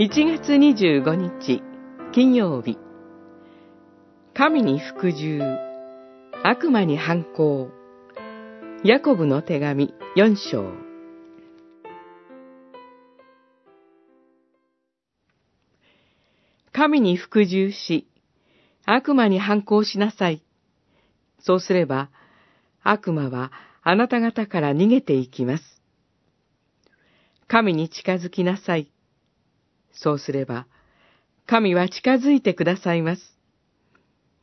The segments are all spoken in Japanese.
1月25日金曜日神に服従悪魔に反抗ヤコブの手紙4章神に服従し悪魔に反抗しなさい。そうすれば悪魔はあなた方から逃げていきます。神に近づきなさい。そうすれば、神は近づいてくださいます。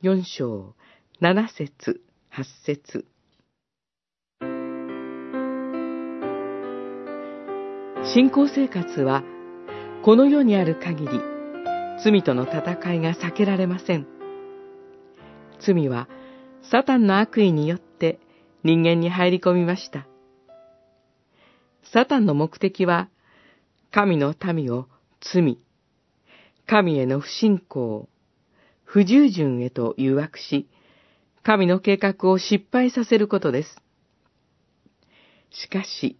四章、七節、八節。信仰生活は、この世にある限り、罪との戦いが避けられません。罪は、サタンの悪意によって人間に入り込みました。サタンの目的は、神の民を罪、神への不信仰、不従順へと誘惑し、神の計画を失敗させることです。しかし、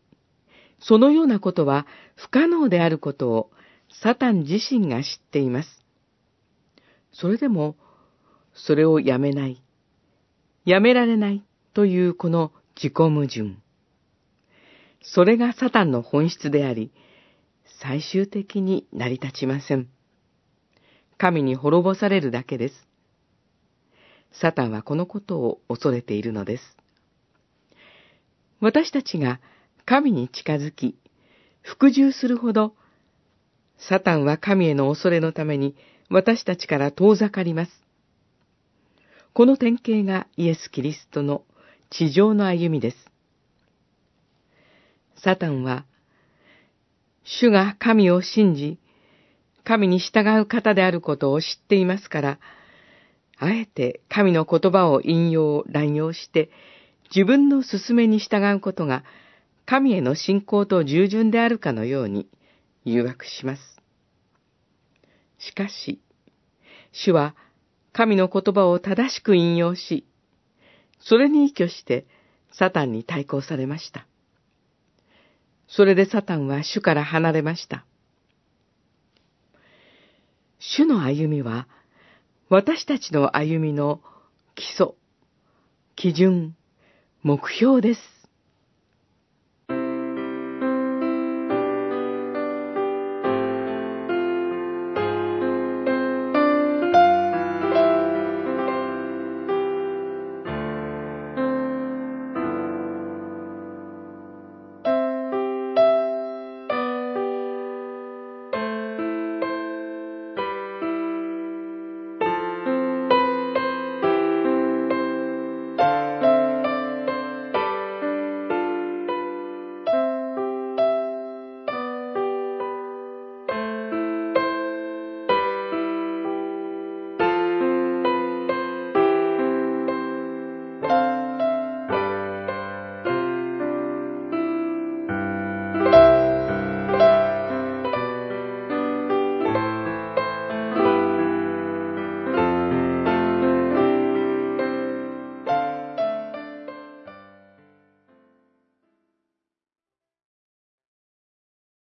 そのようなことは不可能であることをサタン自身が知っています。それでも、それをやめない、やめられないというこの自己矛盾。それがサタンの本質であり、最終的に成り立ちません。神に滅ぼされるだけです。サタンはこのことを恐れているのです。私たちが神に近づき、服従するほど、サタンは神への恐れのために私たちから遠ざかります。この典型がイエス・キリストの地上の歩みです。サタンは主が神を信じ、神に従う方であることを知っていますから、あえて神の言葉を引用、乱用して、自分の勧めに従うことが、神への信仰と従順であるかのように誘惑します。しかし、主は神の言葉を正しく引用し、それに依拠してサタンに対抗されました。それでサタンは主から離れました。主の歩みは、私たちの歩みの基礎、基準、目標です。